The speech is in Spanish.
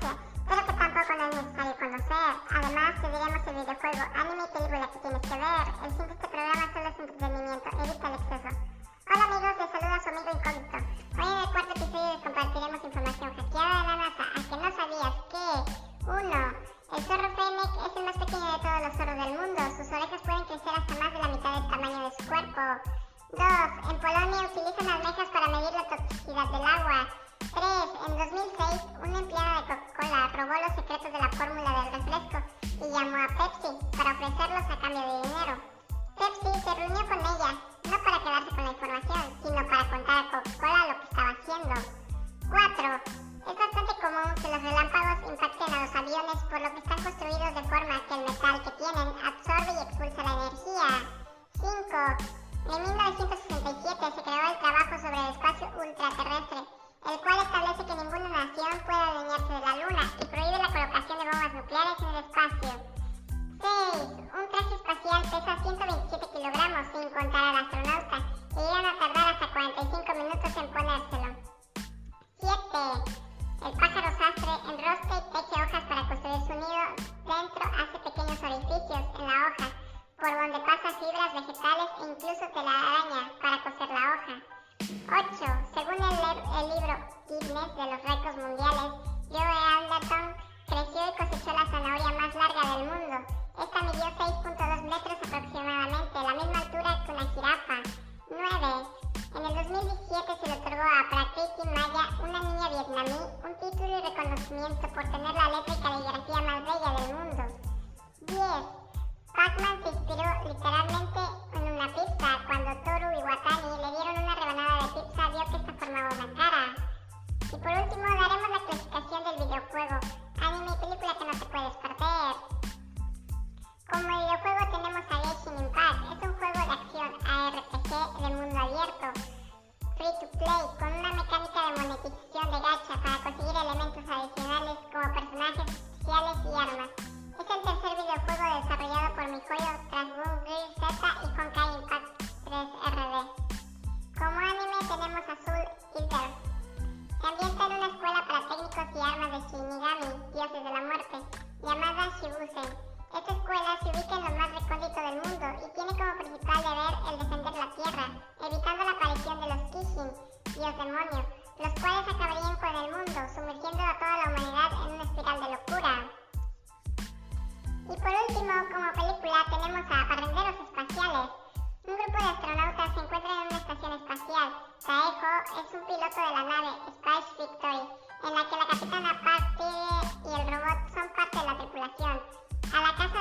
pero que tampoco no es necesario conocer. Además, te diremos el videojuego, anime y película que tienes que ver. El fin este programa En 2006, una empleada de Coca-Cola robó los secretos de la fórmula del refresco y llamó a Pepsi para ofrecerlos a cambio de dinero. Pepsi se reunió con ella, no para quedarse con la información, vegetales e incluso telaraña para coser la hoja. 8. Según el, el, libro Guinness de los récords mundiales, Joe Alderton creció y cosechó la zanahoria más larga del mundo. Esta midió 6.2 metros aproximadamente, la misma altura que una jirafa. 9. En el 2017 se le otorgó a Prakriti Maya, una niña vietnamí, un título y reconocimiento por tener la letra y caligrafía más bella del free to play, con una mecánica de monetización de gacha para conseguir elementos adicionales como personajes especiales y armas. Es el tercer videojuego desarrollado por MiHoYo tras Boom Z y Honkai Impact 3 RD. Como anime tenemos Azul Eater. Se ambienta en una escuela para técnicos y armas de Shinigami, dioses de la muerte, llamada Shibusen. Sumergiendo a toda la humanidad en una espiral de locura. Y por último, como película, tenemos a Parrenderos Espaciales. Un grupo de astronautas se encuentra en una estación espacial. Taejo es un piloto de la nave Space Victory, en la que la capitana Park y el robot son parte de la tripulación. A la casa